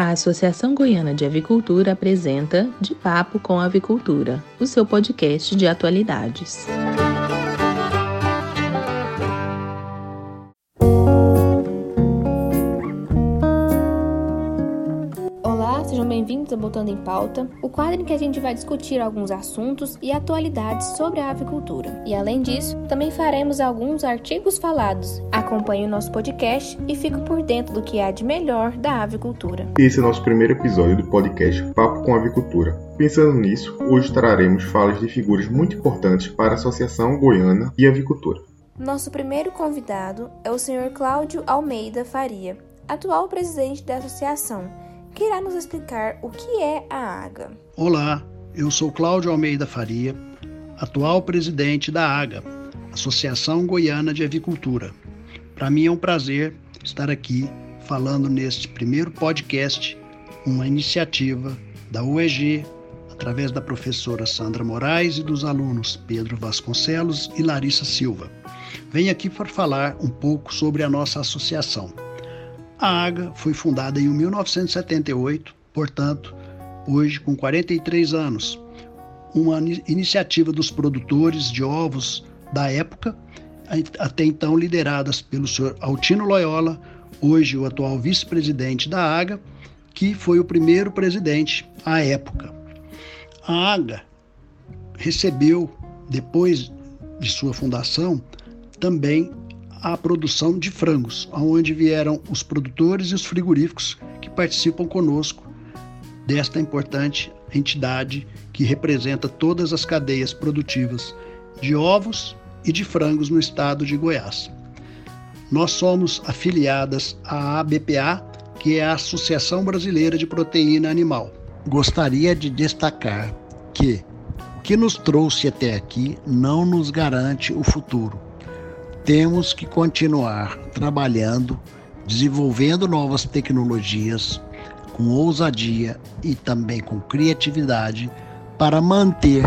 A Associação Goiana de Avicultura apresenta De Papo com Avicultura, o seu podcast de atualidades. bem-vindos ao Botando em Pauta, o quadro em que a gente vai discutir alguns assuntos e atualidades sobre a avicultura. E além disso, também faremos alguns artigos falados. Acompanhe o nosso podcast e fique por dentro do que há de melhor da avicultura. Esse é o nosso primeiro episódio do podcast Papo com Avicultura. Pensando nisso, hoje traremos falas de figuras muito importantes para a Associação Goiana de Avicultura. Nosso primeiro convidado é o Sr. Cláudio Almeida Faria, atual presidente da associação que irá nos explicar o que é a AGA. Olá, eu sou Cláudio Almeida Faria, atual presidente da AGA, Associação Goiana de Avicultura. Para mim é um prazer estar aqui falando neste primeiro podcast, uma iniciativa da UEG, através da professora Sandra Moraes e dos alunos Pedro Vasconcelos e Larissa Silva. Venho aqui para falar um pouco sobre a nossa associação. A AGA foi fundada em 1978, portanto, hoje com 43 anos. Uma iniciativa dos produtores de ovos da época, até então lideradas pelo senhor Altino Loyola, hoje o atual vice-presidente da AGA, que foi o primeiro presidente à época. A AGA recebeu, depois de sua fundação, também a produção de frangos, aonde vieram os produtores e os frigoríficos que participam conosco desta importante entidade que representa todas as cadeias produtivas de ovos e de frangos no estado de Goiás. Nós somos afiliadas à ABPA, que é a Associação Brasileira de Proteína Animal. Gostaria de destacar que o que nos trouxe até aqui não nos garante o futuro temos que continuar trabalhando, desenvolvendo novas tecnologias com ousadia e também com criatividade para manter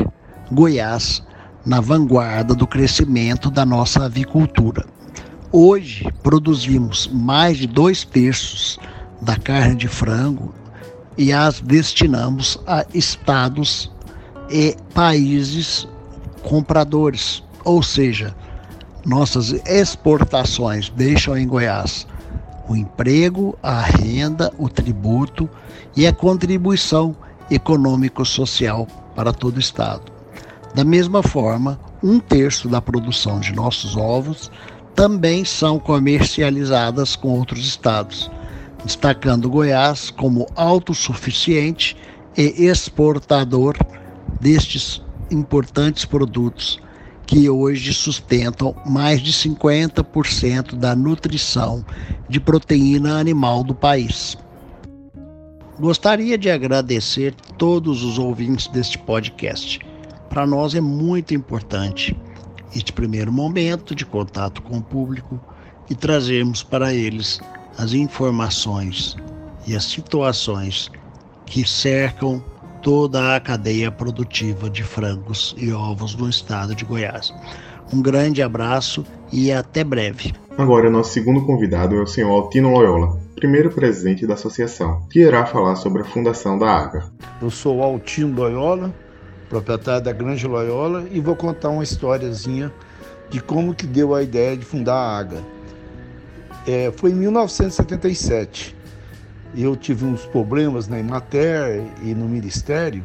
Goiás na vanguarda do crescimento da nossa avicultura. Hoje produzimos mais de dois terços da carne de frango e as destinamos a estados e países compradores, ou seja, nossas exportações deixam em Goiás o emprego, a renda, o tributo e a contribuição econômico-social para todo o Estado. Da mesma forma, um terço da produção de nossos ovos também são comercializadas com outros estados, destacando Goiás como autossuficiente e exportador destes importantes produtos que hoje sustentam mais de 50% da nutrição de proteína animal do país. Gostaria de agradecer todos os ouvintes deste podcast. Para nós é muito importante este primeiro momento de contato com o público e trazermos para eles as informações e as situações que cercam toda a cadeia produtiva de frangos e ovos no estado de Goiás. Um grande abraço e até breve. Agora, nosso segundo convidado é o senhor Altino Loyola, primeiro presidente da associação, que irá falar sobre a fundação da AGA. Eu sou Altino Loyola, proprietário da Grande Loyola, e vou contar uma historiazinha de como que deu a ideia de fundar a AGA. É, foi em 1977 eu tive uns problemas na Imater e no Ministério.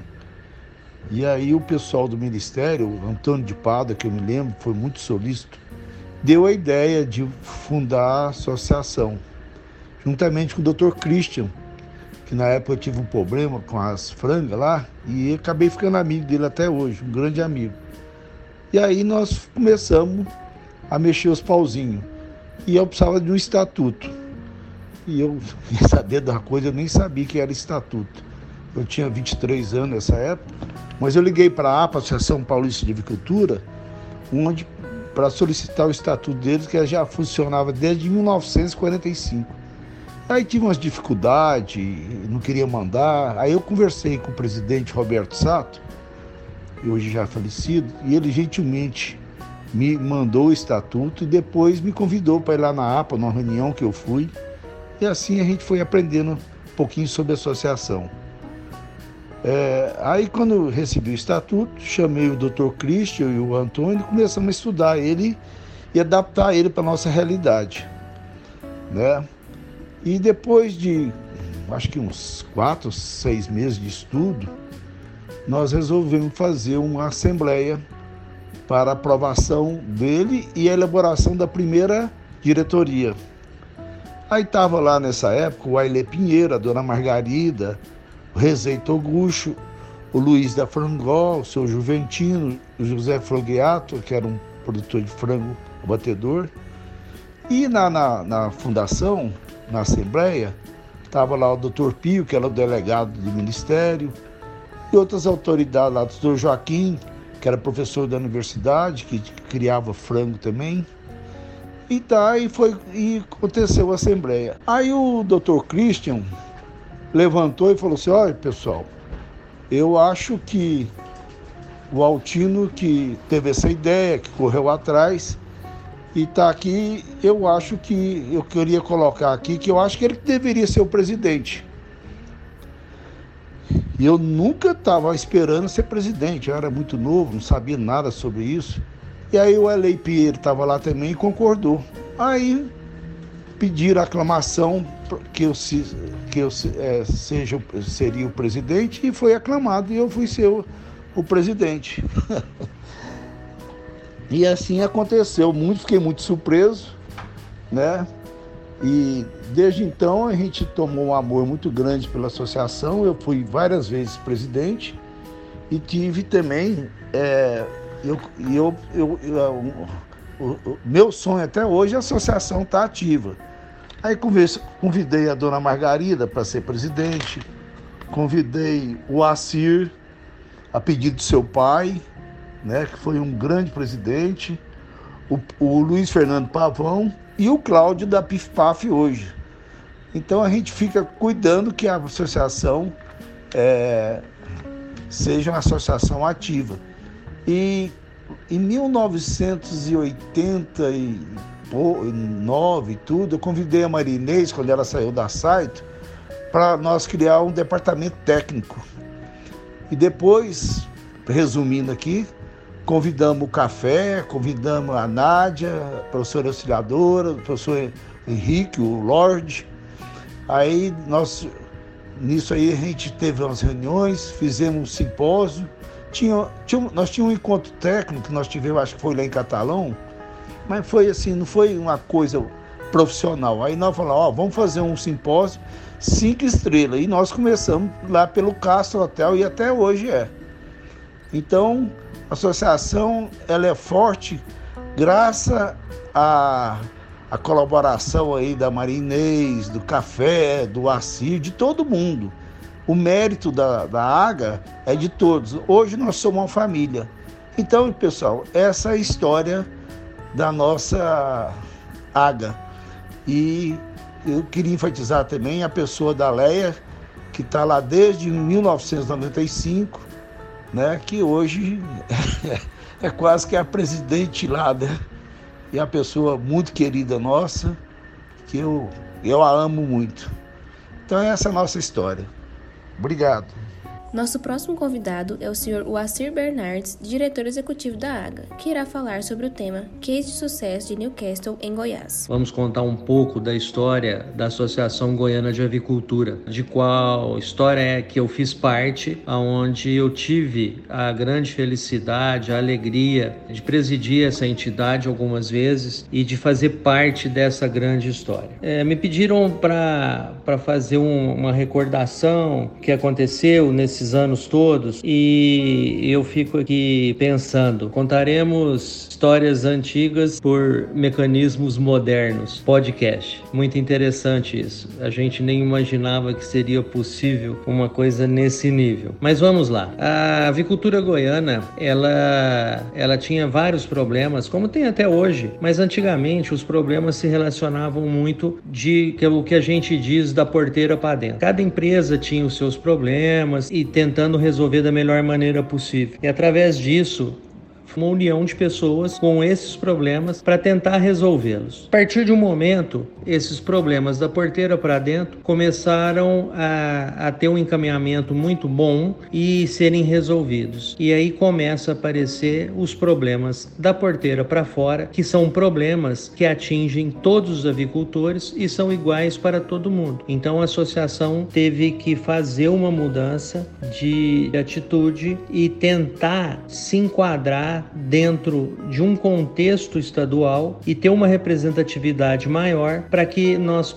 E aí o pessoal do Ministério, Antônio de Pada, que eu me lembro, foi muito solícito, deu a ideia de fundar a associação, juntamente com o Dr. Christian, que na época eu tive um problema com as frangas lá, e acabei ficando amigo dele até hoje, um grande amigo. E aí nós começamos a mexer os pauzinhos. E eu precisava de um estatuto. E eu ia saber da coisa, eu nem sabia que era estatuto. Eu tinha 23 anos nessa época, mas eu liguei para a APA, Associação Paulista de Avicultura, onde para solicitar o estatuto deles, que já funcionava desde 1945. Aí tive umas dificuldades, não queria mandar. Aí eu conversei com o presidente Roberto Sato, hoje já falecido, e ele gentilmente me mandou o estatuto e depois me convidou para ir lá na APA, numa reunião que eu fui. E assim a gente foi aprendendo pouquinho sobre a associação. É, aí quando recebi o estatuto, chamei o Dr. Christian e o Antônio, começamos a estudar ele e adaptar ele para a nossa realidade. Né? E depois de acho que uns quatro, seis meses de estudo, nós resolvemos fazer uma assembleia para aprovação dele e a elaboração da primeira diretoria. Aí estava lá nessa época o Aile Pinheiro, a dona Margarida, o Rezei Togucho, o Luiz da Frangol, o seu Juventino, o José Frangueato, que era um produtor de frango batedor. E na, na, na fundação, na Assembleia, estava lá o doutor Pio, que era o delegado do Ministério, e outras autoridades lá, o doutor Joaquim, que era professor da universidade, que criava frango também. E tá, e foi e aconteceu a assembleia. Aí o doutor Christian levantou e falou assim: olha pessoal, eu acho que o Altino que teve essa ideia, que correu atrás, e está aqui, eu acho que eu queria colocar aqui que eu acho que ele deveria ser o presidente. E eu nunca estava esperando ser presidente, eu era muito novo, não sabia nada sobre isso. E aí o Elei Pierre estava lá também e concordou. Aí pediram aclamação que eu, que eu é, seja, seria o presidente e foi aclamado e eu fui ser o, o presidente. E assim aconteceu, muito, fiquei muito surpreso, né? E desde então a gente tomou um amor muito grande pela associação. Eu fui várias vezes presidente e tive também. É, eu, eu, eu, eu o, o, meu sonho até hoje é a associação estar tá ativa. Aí convidei a dona Margarida para ser presidente, convidei o Assir, a pedido do seu pai, né, que foi um grande presidente, o, o Luiz Fernando Pavão e o Cláudio da PIFPAF hoje. Então a gente fica cuidando que a associação é, seja uma associação ativa. E em 1989 e tudo, eu convidei a Marinês, quando ela saiu da site, para nós criar um departamento técnico. E depois, resumindo aqui, Convidamos o Café, convidamos a Nádia, a professora auxiliadora, o professor Henrique, o Lorde. Aí nós, nisso aí a gente teve umas reuniões, fizemos um simpósio. Tinha, tinha, nós tínhamos um encontro técnico, nós tivemos, acho que foi lá em Catalão, mas foi assim, não foi uma coisa profissional. Aí nós falamos, ó, vamos fazer um simpósio cinco estrelas. E nós começamos lá pelo Castro Hotel e até hoje é. Então, associação ela é forte graças à, à colaboração aí da Marinês, do Café, do Assir, de todo mundo. O mérito da, da AGA é de todos. Hoje nós somos uma família. Então, pessoal, essa é a história da nossa AGA. E eu queria enfatizar também a pessoa da Leia, que está lá desde 1995 né, que hoje é quase que a presidente lá, né? E uma pessoa muito querida nossa, que eu, eu a amo muito. Então essa é a nossa história. Obrigado. Nosso próximo convidado é o Sr. Wassir Bernardes, diretor executivo da AGA, que irá falar sobre o tema Case de Sucesso de Newcastle em Goiás. Vamos contar um pouco da história da Associação Goiana de Avicultura, de qual história é que eu fiz parte, aonde eu tive a grande felicidade, a alegria de presidir essa entidade algumas vezes e de fazer parte dessa grande história. É, me pediram para fazer um, uma recordação que aconteceu nesse esses anos todos e eu fico aqui pensando, contaremos histórias antigas por mecanismos modernos, podcast. Muito interessante isso. A gente nem imaginava que seria possível uma coisa nesse nível. Mas vamos lá. A avicultura goiana, ela ela tinha vários problemas, como tem até hoje, mas antigamente os problemas se relacionavam muito de que o que a gente diz da porteira para dentro. Cada empresa tinha os seus problemas e tentando resolver da melhor maneira possível. E através disso, uma união de pessoas com esses problemas para tentar resolvê-los. A partir de um momento, esses problemas da porteira para dentro começaram a, a ter um encaminhamento muito bom e serem resolvidos. E aí começa a aparecer os problemas da porteira para fora, que são problemas que atingem todos os avicultores e são iguais para todo mundo. Então a associação teve que fazer uma mudança de atitude e tentar se enquadrar dentro de um contexto estadual e ter uma representatividade maior para que nós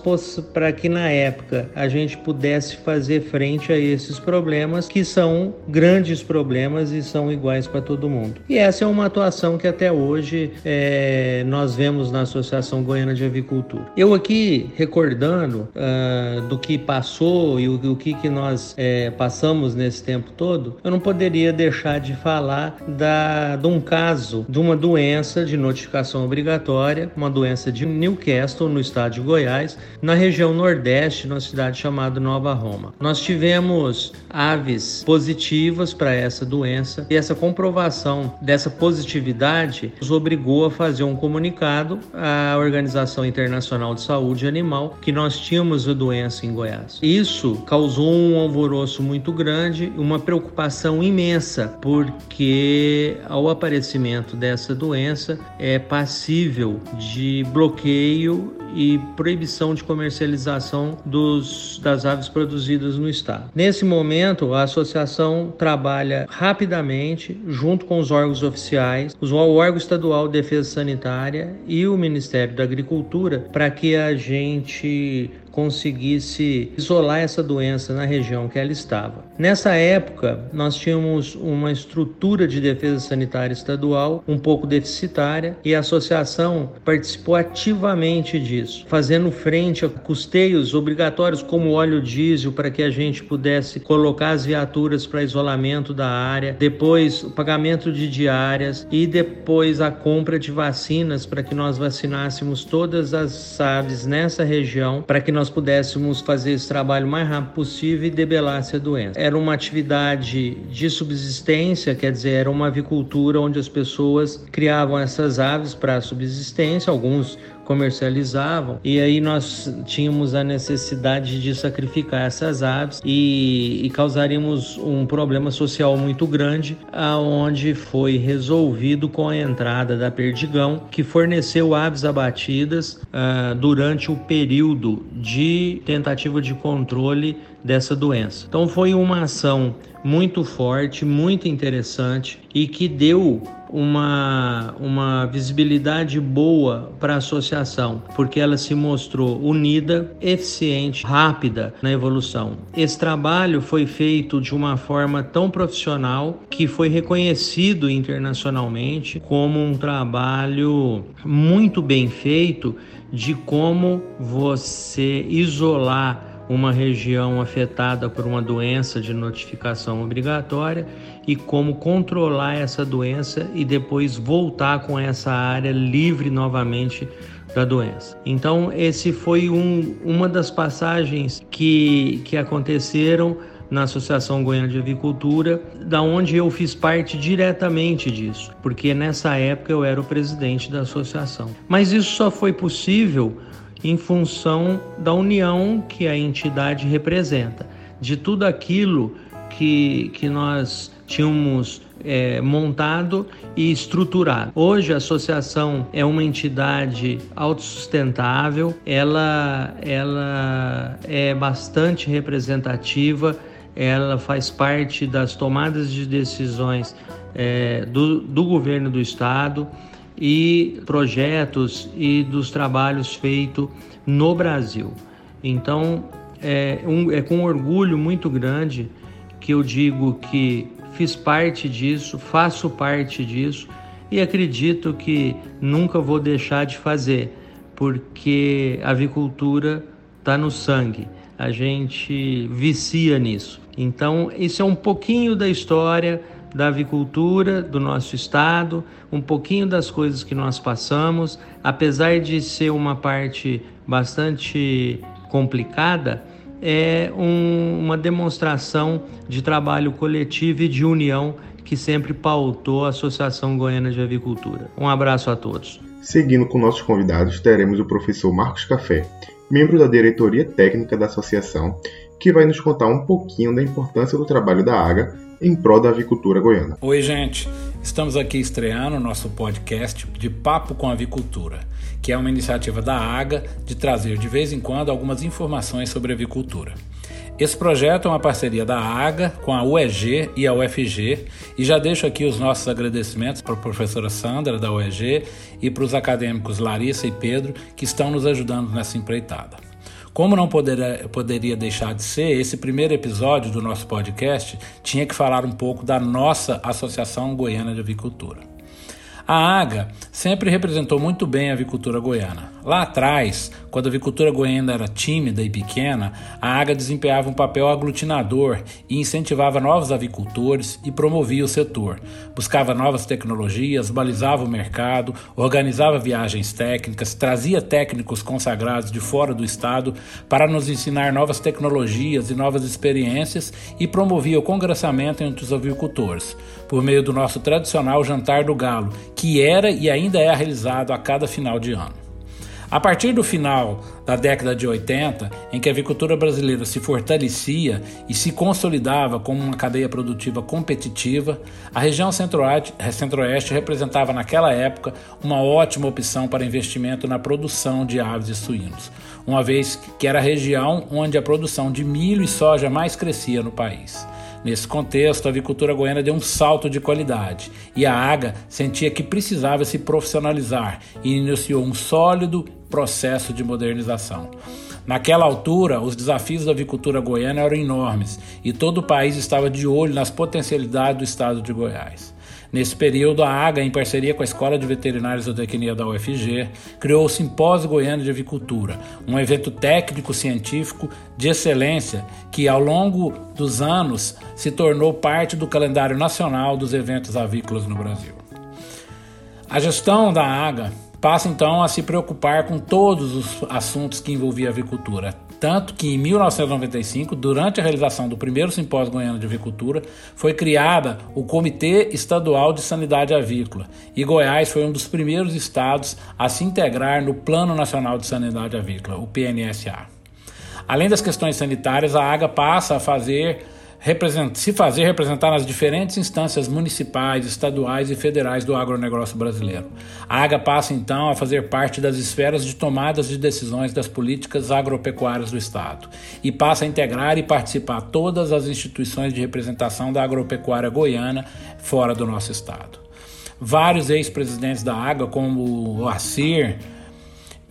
para que na época a gente pudesse fazer frente a esses problemas que são grandes problemas e são iguais para todo mundo. E essa é uma atuação que até hoje é, nós vemos na Associação Goiana de Avicultura. Eu aqui recordando uh, do que passou e o, o que, que nós é, passamos nesse tempo todo, eu não poderia deixar de falar da, de um caso de uma doença de notificação obrigatória, uma doença de Newcastle, no estado de Goiás, na região nordeste, numa cidade chamada Nova Roma. Nós tivemos aves positivas para essa doença e essa comprovação dessa positividade nos obrigou a fazer um comunicado à Organização Internacional de Saúde Animal que nós tínhamos a doença em Goiás. Isso causou um alvoroço muito grande, uma preocupação imensa, porque ao aparecimento dessa doença é passível de bloqueio e proibição de comercialização dos, das aves produzidas no estado. Nesse momento, a associação trabalha rapidamente junto com os órgãos oficiais, o órgão estadual de defesa sanitária e o Ministério da Agricultura para que a gente conseguisse isolar essa doença na região que ela estava. Nessa época, nós tínhamos uma estrutura de defesa sanitária estadual um pouco deficitária e a associação participou ativamente disso, fazendo frente a custeios obrigatórios como óleo diesel para que a gente pudesse colocar as viaturas para isolamento da área, depois o pagamento de diárias e depois a compra de vacinas para que nós vacinássemos todas as aves nessa região para que nós nós pudéssemos fazer esse trabalho o mais rápido possível e debelar essa doença. Era uma atividade de subsistência, quer dizer, era uma avicultura onde as pessoas criavam essas aves para subsistência, alguns comercializavam. E aí nós tínhamos a necessidade de sacrificar essas aves e, e causaríamos um problema social muito grande aonde foi resolvido com a entrada da Perdigão que forneceu aves abatidas uh, durante o período de tentativa de controle dessa doença. Então foi uma ação muito forte, muito interessante e que deu uma, uma visibilidade boa para a associação, porque ela se mostrou unida, eficiente, rápida na evolução. Esse trabalho foi feito de uma forma tão profissional que foi reconhecido internacionalmente como um trabalho muito bem feito de como você isolar uma região afetada por uma doença de notificação obrigatória e como controlar essa doença e depois voltar com essa área livre novamente da doença. Então, esse foi um, uma das passagens que, que aconteceram na Associação Goiana de Avicultura, da onde eu fiz parte diretamente disso, porque nessa época eu era o presidente da associação. Mas isso só foi possível em função da união que a entidade representa, de tudo aquilo que, que nós tínhamos é, montado e estruturado. Hoje a associação é uma entidade autossustentável, ela, ela é bastante representativa, ela faz parte das tomadas de decisões é, do, do governo do estado e projetos e dos trabalhos feitos no Brasil. Então, é, um, é com orgulho muito grande que eu digo que fiz parte disso, faço parte disso e acredito que nunca vou deixar de fazer, porque a avicultura está no sangue, a gente vicia nisso. Então, isso é um pouquinho da história da avicultura do nosso estado, um pouquinho das coisas que nós passamos, apesar de ser uma parte bastante complicada, é um, uma demonstração de trabalho coletivo e de união que sempre pautou a Associação Goiana de Avicultura. Um abraço a todos. Seguindo com nossos convidados, teremos o professor Marcos Café, membro da diretoria técnica da associação, que vai nos contar um pouquinho da importância do trabalho da AGA em prol da avicultura goiana. Oi, gente. Estamos aqui estreando o nosso podcast de Papo com Avicultura, que é uma iniciativa da AGA de trazer de vez em quando algumas informações sobre avicultura. Esse projeto é uma parceria da AGA com a UEG e a UFG, e já deixo aqui os nossos agradecimentos para a professora Sandra da UEG e para os acadêmicos Larissa e Pedro que estão nos ajudando nessa empreitada. Como não poderia, poderia deixar de ser, esse primeiro episódio do nosso podcast tinha que falar um pouco da nossa Associação Goiana de Avicultura. A AGA sempre representou muito bem a avicultura goiana. Lá atrás, quando a avicultura goiana era tímida e pequena, a AGA desempenhava um papel aglutinador e incentivava novos avicultores e promovia o setor. Buscava novas tecnologias, balizava o mercado, organizava viagens técnicas, trazia técnicos consagrados de fora do estado para nos ensinar novas tecnologias e novas experiências e promovia o congressamento entre os avicultores, por meio do nosso tradicional Jantar do Galo, que era e ainda é realizado a cada final de ano. A partir do final da década de 80, em que a avicultura brasileira se fortalecia e se consolidava como uma cadeia produtiva competitiva, a região centro-oeste representava naquela época uma ótima opção para investimento na produção de aves e suínos, uma vez que era a região onde a produção de milho e soja mais crescia no país. Nesse contexto, a avicultura goiana deu um salto de qualidade e a AGA sentia que precisava se profissionalizar e iniciou um sólido processo de modernização. Naquela altura, os desafios da avicultura goiana eram enormes e todo o país estava de olho nas potencialidades do estado de Goiás. Nesse período, a AGA, em parceria com a Escola de Veterinários da Tecnia da UFG, criou o Simpósio Goiano de Avicultura, um evento técnico-científico de excelência que, ao longo dos anos, se tornou parte do calendário nacional dos eventos avícolas no Brasil. A gestão da AGA passa então a se preocupar com todos os assuntos que envolviam a avicultura, tanto que em 1995, durante a realização do primeiro simpósio goiano de avicultura, foi criada o Comitê Estadual de Sanidade Avícola, e Goiás foi um dos primeiros estados a se integrar no Plano Nacional de Sanidade Avícola, o PNSA. Além das questões sanitárias, a AGA passa a fazer se fazer representar nas diferentes instâncias municipais, estaduais e federais do agronegócio brasileiro. A AGA passa então a fazer parte das esferas de tomadas de decisões das políticas agropecuárias do Estado e passa a integrar e participar todas as instituições de representação da agropecuária goiana fora do nosso Estado. Vários ex-presidentes da AGA, como o Acir,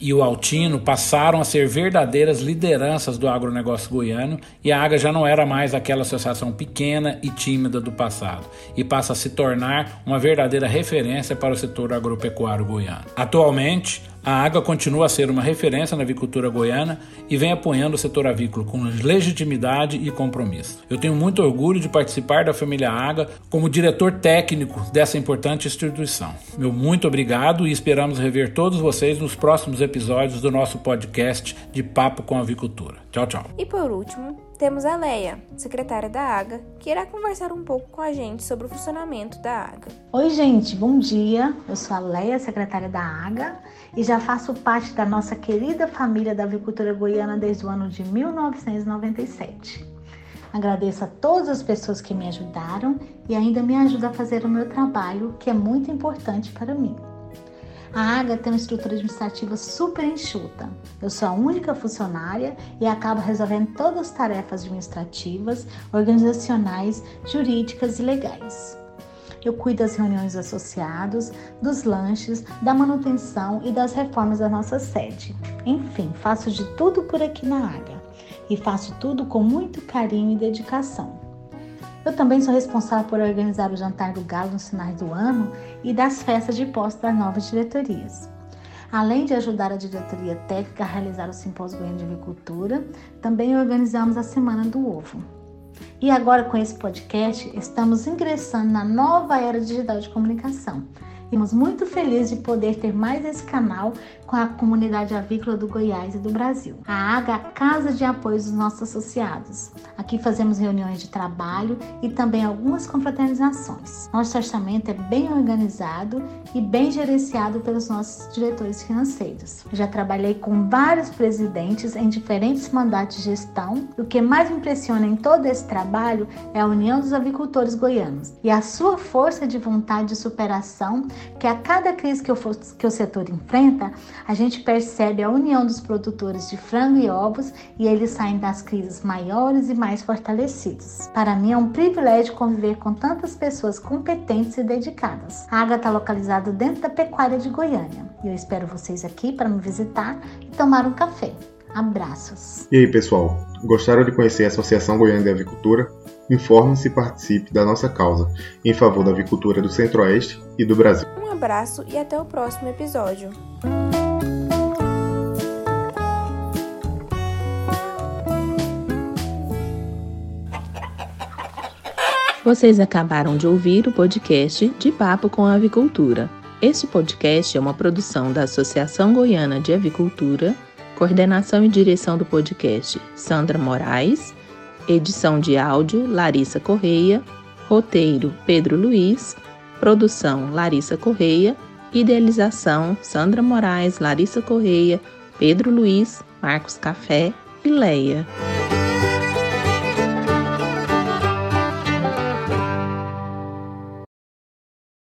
e o Altino passaram a ser verdadeiras lideranças do agronegócio goiano e a AGA já não era mais aquela associação pequena e tímida do passado e passa a se tornar uma verdadeira referência para o setor agropecuário goiano. Atualmente, a AGA continua a ser uma referência na avicultura goiana e vem apoiando o setor avícola com legitimidade e compromisso. Eu tenho muito orgulho de participar da família AGA como diretor técnico dessa importante instituição. Meu muito obrigado e esperamos rever todos vocês nos próximos episódios do nosso podcast de Papo com Avicultura. Tchau, tchau. E por último, temos a Leia, secretária da AGA, que irá conversar um pouco com a gente sobre o funcionamento da AGA. Oi, gente, bom dia. Eu sou a Leia, secretária da AGA, e já faço parte da nossa querida família da avicultura goiana desde o ano de 1997. Agradeço a todas as pessoas que me ajudaram e ainda me ajudam a fazer o meu trabalho, que é muito importante para mim. A AGA tem uma estrutura administrativa super enxuta. Eu sou a única funcionária e acabo resolvendo todas as tarefas administrativas, organizacionais, jurídicas e legais. Eu cuido das reuniões associados, dos lanches, da manutenção e das reformas da nossa sede. Enfim, faço de tudo por aqui na AGA e faço tudo com muito carinho e dedicação. Eu também sou responsável por organizar o jantar do galo nos finais do ano e das festas de posse das novas diretorias. Além de ajudar a diretoria técnica a realizar o simpósio Goiano de Agricultura, também organizamos a Semana do Ovo. E agora com esse podcast, estamos ingressando na nova era digital de comunicação Estamos muito felizes de poder ter mais esse canal com a comunidade avícola do Goiás e do Brasil. A AGA é a Casa de Apoio dos nossos associados. Aqui fazemos reuniões de trabalho e também algumas confraternizações. Nosso orçamento é bem organizado e bem gerenciado pelos nossos diretores financeiros. já trabalhei com vários presidentes em diferentes mandatos de gestão. O que mais me impressiona em todo esse trabalho é a união dos avicultores goianos e a sua força de vontade de superação que a cada crise que, que o setor enfrenta, a gente percebe a união dos produtores de frango e ovos e eles saem das crises maiores e mais fortalecidos. Para mim é um privilégio conviver com tantas pessoas competentes e dedicadas. A Água está localizada dentro da pecuária de Goiânia e eu espero vocês aqui para me visitar e tomar um café. Abraços. E aí, pessoal? Gostaram de conhecer a Associação Goiana de Avicultura? Informe-se e participe da nossa causa em favor da avicultura do Centro-Oeste e do Brasil. Um abraço e até o próximo episódio. Vocês acabaram de ouvir o podcast De Papo com a Avicultura. Este podcast é uma produção da Associação Goiana de Avicultura, coordenação e direção do podcast Sandra Moraes, edição de áudio Larissa Correia, roteiro Pedro Luiz, produção Larissa Correia, idealização Sandra Moraes, Larissa Correia, Pedro Luiz, Marcos Café e Leia.